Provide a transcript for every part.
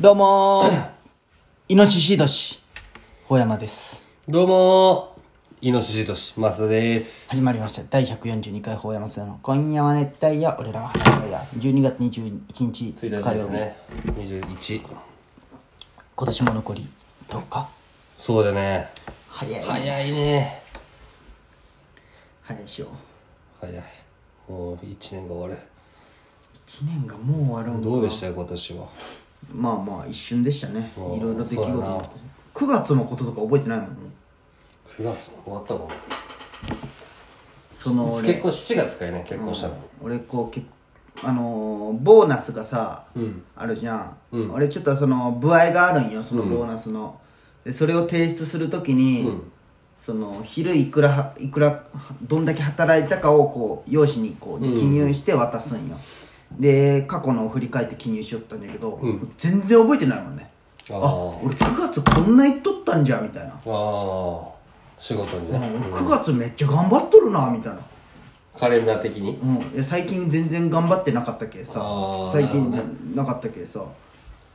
どうもー、イノシシ年、ほ山です。どうもー、イノシシとし、マスダです。始まりました。第142回ほ山さんの今夜は熱帯夜、俺らは熱帯夜。12月21日1日火曜日。ですね。21。今年も残り10日？そうだね。早いね。早いね。早いでしょ。早い。もう1年が終わる。1年がもう終わるんかどうでしたよ、今年は。まあまあ一瞬でしたね。うんいろいろ出来事そうやなもあったし9月のこととか覚えてないもん。9月終わったもん。その俺結婚7月かいね、結婚したの。俺こうけあのーボーナスがさ、うん。あるじゃん、俺ちょっとその部合があるんよそのボーナスの、でそれを提出するときに、その昼いくらはいくらどんだけ働いたかをこう用紙にこう記入して渡すんよ、で過去のを振り返って記入しよったんだけど、全然覚えてないもんね。あ俺9月こんな言っとったんじゃみたいな、あー、仕事にね。俺9月めっちゃ頑張っとるなみたいな。カレンダー的に？うん、いや最近全然頑張ってなかったけさ。最近なかったけさ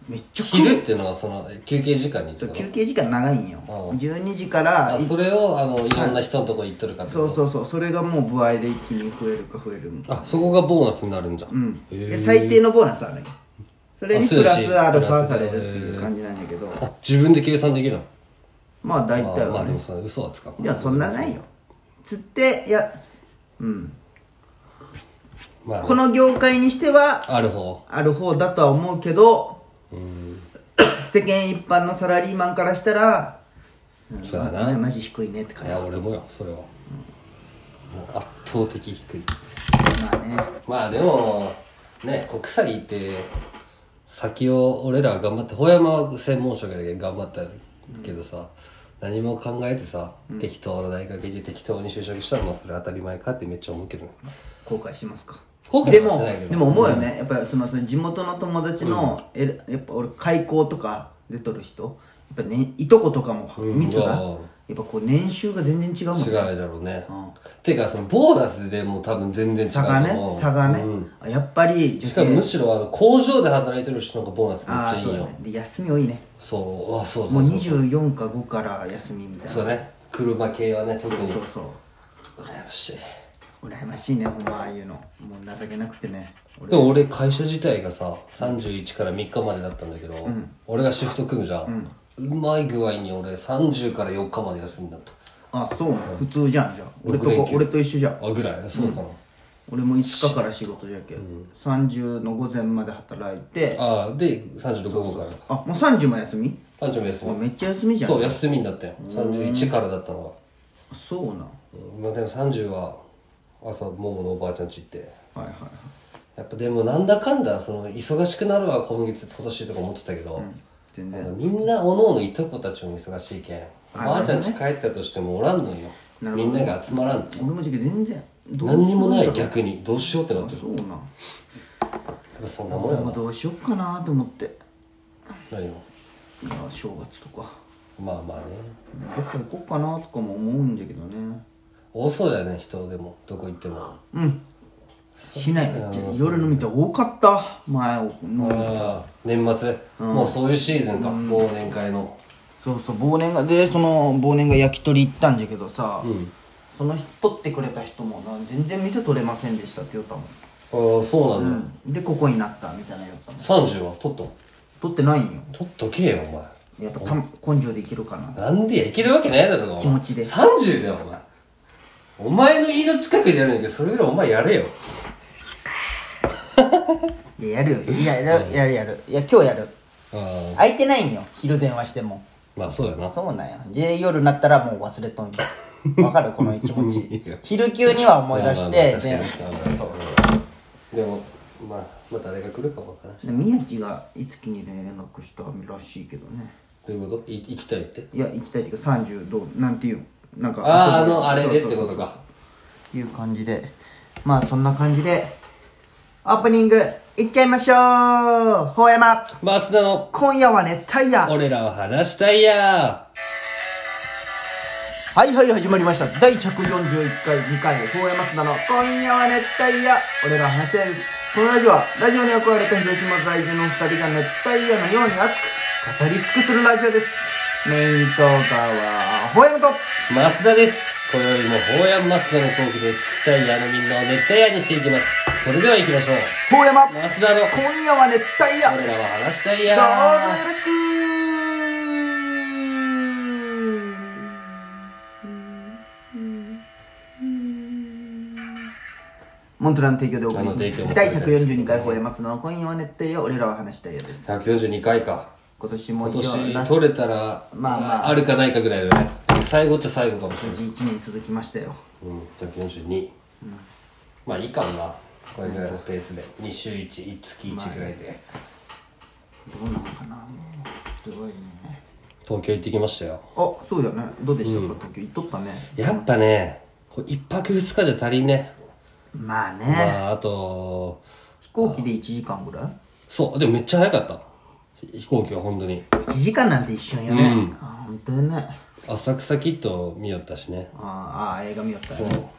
めっちゃ昼っていうのはその休憩時間に行ったの休憩時間長いんよ。あ12時からあそれをあのいろんな人のとこ行っとるかってそうそうそう。それがもう部合で一気に増えるか増えるんか。あそこがボーナスになるんじゃ。ん、うん。へーで最低のボーナスあるんよそれにプラスアルファされるっていう感じなんだけど。あ自分で計算できるの？まあ大あ体はね。まあでもさ嘘はつかん。いやそんなないよ。つっていやうん。まあね、この業界にしてはある方。ある方だとは思うけど世間一般のサラリーマンからしたらうんそうやな。まあマジ低いねって感じ。いや俺もよそれは、もう圧倒的低い。まあね。まあでもね国際行って先を俺らは頑張って法山は専門職で頑張ったけどさ、何も考えてさ、適当な大学行って適当に就職したらまあそれ当たり前かってめっちゃ思うけど。ね後悔しますか？でもでも思うよね、やっぱりそのその地元の友達の、えやっぱ俺開校とか出とる人やっぱねいとことかも密が、うんやっぱこう年収が全然違うもん違うねだろうね、ん。ていうかそのボーナスでもう多分全然違うと差がね差がね、うんあやっぱりしかもむしろあの工場で働いてる人の方がボーナスめっちゃいいよ。ね。で休み多いね。そう。あそうそもう。うそう24か5から休みみたいな。そうね。車系はね特に。そうそう。羨ましい羨ましいねほんまああいうの。もう情けなくてね。俺。でも俺会社自体がさ31から3日までだったんだけど、俺がシフト組むじゃん、うまい具合に俺30から4日まで休みだったあそうなの？普通じゃんじゃあ。俺と俺と一緒じゃん。あぐらい。そうかな、俺も5日から仕事じゃけ、30の午前まで働いて。あああで30の午後から。もう30も休み？30も休み。あめっちゃ休みじゃん。そう休みになったよ31からだったのが。あそうなん。まあでも30は朝もものおばあちゃんち行って。はいはいやっぱでもなんだかんだその忙しくなるわ今月今年とか思ってたけど、全然。みんなおのおのいとこたちも忙しいけん。おばあちゃん家帰ったとしてもおらんのよ。みんなが集まらん俺も時期全然どう何にもないするんだろ逆にどうしようってなってる。うそうな。んやっぱそんなもんやもどうしよっかなと思って。何を？いや正月とか。まあまあね。どっか行こうかなとかも思うんだけどね多そうだよね人でもどこ行っても。うん。しない。夜飲みって多かった。前飲みああ年末もうそういうシーズンか。忘年会の。そうそう忘年がでその忘年が焼き鳥行ったんじゃけどさ、その人取ってくれた人もな全然店取れませんでしたって言ったもん、ああそうなんだ、でここになったみたいな言ったもん。30は？取っと取ってないんよ。取っとけよお前。やっぱた根性でいけるかな。なんでやいけるわけないだろ気持ちで。30だよお前お前の家の近くでやるんだけどそれぐらいお前やれよ。いややるよ。いややるやるやる。いや今日やる。あ空いてないんよ。昼電話しても。あまあそうやな。そうなんよ。で夜になったらもう忘れとんよ。わかるこの気持ち。昼休には思い出してまあまあで確かに。確かにそうでもまあまた誰が来るかもわからんしで宮地がいつきに連絡したらしいけどね。どういうこと？い行きたいって？いや行きたいっていうか30どう？なんていうなんかあー遊ぶあのあれでってことか。いう感じで。まあそんな感じでオープニングいっちゃいましょう。ほうやま。マスダの今夜は熱帯夜。俺らを話したいや。はいはい始まりました。第141回2回ほうやますだの今夜は熱帯夜。俺ら話したいです。このラジオはラジオに憧れた広島在住の2人が熱帯夜のように熱く語り尽くするラジオです。メイントーカーはホヤムと。増田です。今宵もホーヤンマスダのトークで聞きたいあのみんなを熱帯夜にしていきます。それでは行きましょう。ホヤマ。増田の。今夜は熱帯夜。俺らは話したいどうやぞよろしく。モントラン提供でお送りします第142回放映松野の。今夜は熱帯夜俺らは話したいよ。です142回か。今年も今年取れたら、まあまあ。あるかないかぐらいだね。最後っちゃ最後かもしれない。1年続きましたようん、142。まあいいかもな。これぐらいのペースで。2週1、1月1ぐらいで。どうなのかなすごいね東京行ってきましたよ。あそうだねどうでしたか、東京行っとったねやっぱね、一泊二日じゃ足りんね。まあね、まあ、あと、飛行機で1時間ぐらい？そう、でもめっちゃ早かった。飛行機は本当に。1時間なんて一瞬よね、うんあ本当よね浅草キッド見よったしね。ああ映画見よったそね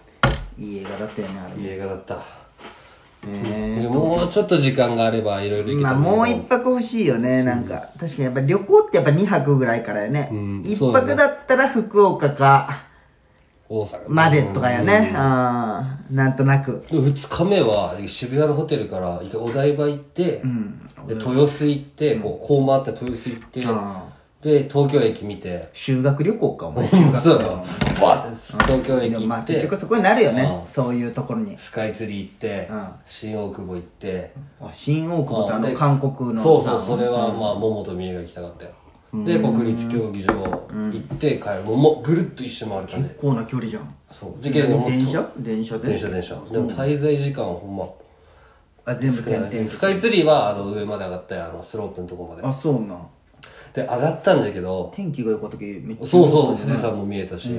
いい映画だったよねあれいい映画だった。ねでもうちょっと時間があればいろいろ行けまあたんだけどもう一泊欲しいよねなんか。確かにやっぱ旅行ってやっぱ2泊ぐらいからよねん一そうだね泊だったら福岡か大阪までとかやね。うん。なんとなく。で2日目は渋谷のホテルからお台場行って、で豊洲行って、こうこう回って豊洲行って、で東京駅見て。修学旅行かお前。中学そう。生。のバーって東京駅行って、結局そこになるよね。うん。そういうところに。スカイツリー行って、うん。新大久保行って、あ新大久保ってあので韓国のそうそうそれはまあ桃と美恵が行きたかったよ。で国立競技場行って帰る。もうぐるっと一周回る感じ。結構な距離じゃん。そう。でけど電車？電車で？電車電車。でも滞在時間はほんまあ全部点々スカイツリーはあの上まで上がったよ。あのスロープのとこまで。あそうなんで上がったんだけど天気が良かった時めっちゃそうそう富士山も見えたし、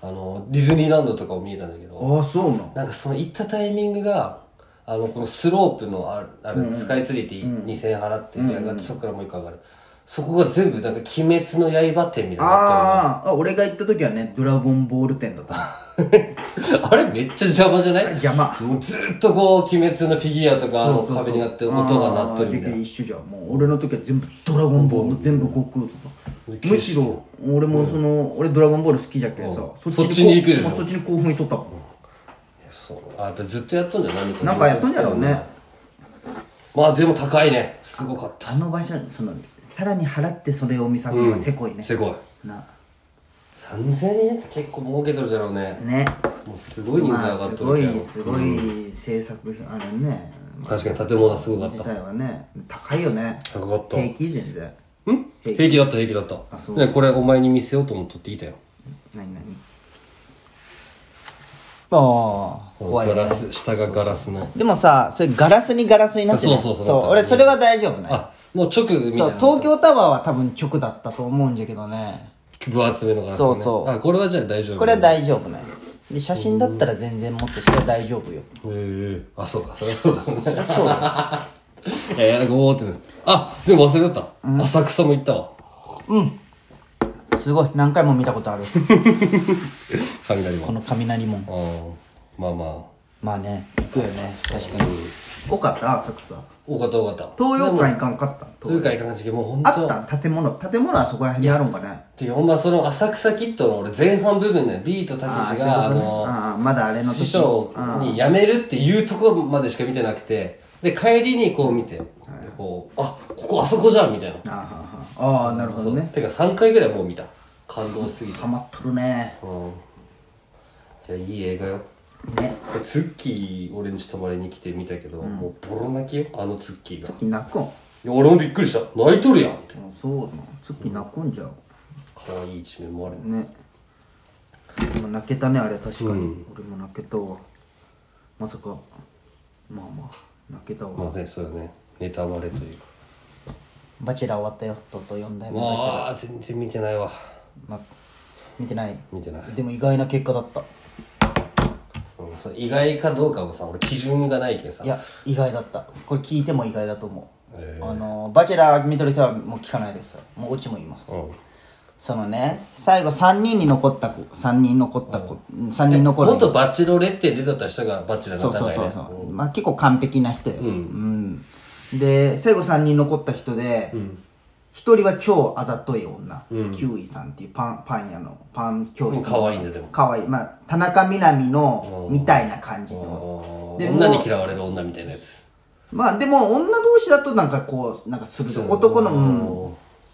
あのディズニーランドとかも見えたんだけどあそうなんなんかその行ったタイミングがあのこのスロープのあるあるスカイツリーって2000円払って上がってそこからもう一個上がるそこが全部なんか鬼滅の刃店みたいになあーあ俺が行った時はねドラゴンボール店だった。あれめっちゃ邪魔じゃない？邪魔。ずっとこう鬼滅のフィギュアとかあの壁にあって音が鳴っとるみたいな。一緒じゃん。もう俺の時は全部ドラゴンボール全部悟空とか。むしろ俺もその俺ドラゴンボール好きじゃけさそそっちに行くでしょ。そっちに興奮しとったもん。そう。あやっぱずっとやっとんじゃん何か。なんかやっとんやろうねまあでも高いね。すごかった。あの場所そのさらに払ってそれを見さすのがせこいね。せこい。な。3000円って結構儲けとるじゃろうね。ね。もうすごい人数上まあがっすごいとるけど、すごい制作費あれね確かに建物はすごかっ自た体はね高いよね。高かった。平気全然。ん？平気。だった平気だった。あそう。ねこれお前に見せようと思っとっていいたよ。何何？ああ怖いガね。ラス下がガラスの。でもさそれガラスにガラスになってるそうそうそう。俺それは大丈夫ね。あもう直みたいそうな東京タワーは多分直だったと思うんじゃけどね。分厚めのガラス、ね、そうそう。あこれはじゃあ大丈夫。これは大丈夫ね。で写真だったら全然もっとそれは大丈夫よ。へえ。あそうか。そりゃそうだね。そりゃそう。よ えー、なんかおーってなる。あでも忘れてた、浅草も行ったわ。すごい。何回も見たことある。雷も。この雷門。あーまあまあ。まあね行くよね確かに。多かった？浅草。多かった多かった。東洋館行かんかった？東海感じもう本あ当った？建物？建物はそこら辺にあるんかね？でほんまその浅草キッドの俺前半部分ねビートたけしがあのああまだあれの時。師匠に辞めるっていうところまでしか見てなくてで帰りにこう見て、でこうあここあそこじゃんみたいな。ああああああなるほどね。てか3回ぐらいもう見た。感動しすぎて。ハマっとるね。うん。いやいい映画よね。ツッキー俺に泊まりに来て見たけど、もうボロ泣きよ。あのツッキーが。さっき泣くん？いや俺もびっくりした。泣いとるやん。ってあそうなの。さっき泣くんじゃん可愛い一面もある。ね。でも泣けたねあれ確かに、うん。俺も泣けたわ。まさか。まあまあ泣けたわ、まあねそうよね。ネタバレというか。バチェラー終わったよ。とうとう4代目バチェラー。まあ全然見てないわ。ま見てない。見てない。でも意外な結果だった。うんそう意外かどうかもさ俺基準がないけどさ。いや意外だった。これ聞いても意外だと思う、え。あのバチェラー見てる人はもう聞かないですもうオチも言います、うん。そのね最後3人に残った子。3人残った子。3人残る。元バチロレッテに出とった人がバチェラーにそうなったんだよね。そうそうそう、まあ結構完璧な人よ、うん。で最後3人残った人で、一1人は超あざとい女、キウイさんっていうパンパン屋のパン教室の。うん可愛いんだよでも。可愛い。まあ田中みな実のみたいな感じの。女に嫌われる女みたいなやつ。まあでも女同士だとなんかこうなんかする男の、うん、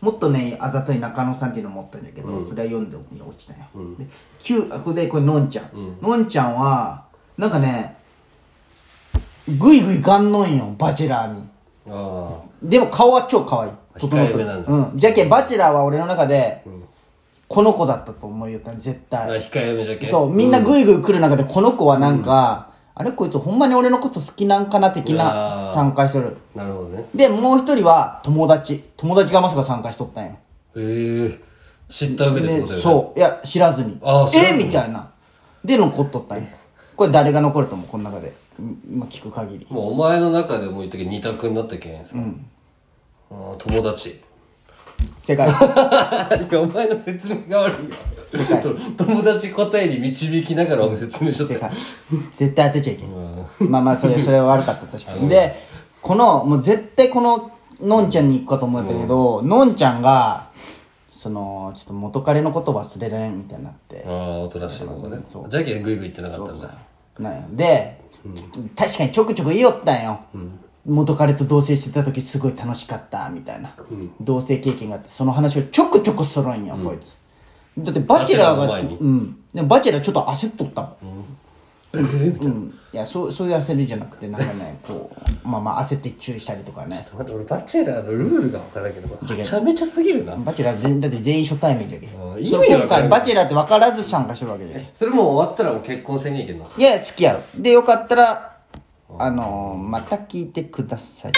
もっとねあざとい中野さんっていうのもおったんだけど、それは読んで落ちたよ、でキュあこれでこれのんちゃん、のんちゃんはなんかねグイグイいかんのんよバチェラーに。あでも顔は超可愛い整ってる。うん。じゃけバチェラーは俺の中で、この子だったと思いよった絶あ対控えめじゃけそうみんなグイグイ来る中でこの子はなんか、あれこいつほんまに俺のこと好きなんかな的うな参加しとる。なるほどね。で、もう一人は友達。友達がまさか参加しとったんよ。へえ知った上でってでことだよね。そう。いや、知らずに。あー知らずに。え？みたいな。で、残っとったんよ。これ誰が残ると思う？この中で。うん今聞く限り。もうお前の中でも言ったけど二択になったけんさ、あー友達。正解。お前の説明が悪いよ。と友達答えに導きながらお前説明しとった。絶対当てちゃいけん。まあまあ、それ、それは悪かった、確かに。で、この、もう絶対この、のんちゃんに行くかと思ったけど、のんちゃんが、その、ちょっと元彼のこと忘れれんみたいになって。ああおとなしいのがね。じゃけんグイグイってなかったんだ。なんよで、確かにちょくちょく言いよったんよ、元彼と同棲してた時すごい楽しかったみたいな、同棲経験があってその話をちょくちょくするんよ、こいつ。だってバチェラーがうん。でもバチェラーちょっと焦っとったもん、ええみたいな。うん。いやそうそういう焦りじゃなくてなんかねこうまあまあ焦って注意したりとかね。待って俺バチェラーのルールが分からんけどめちゃめちゃすぎるな。バチェラー全だって全員初対面じゃけあ意味それ今回バチェラーって分からず参加してるわけじゃけそれもう終わったらもう結婚せんにいけんのいや付き合う。でよかったらあのまた聞いてください。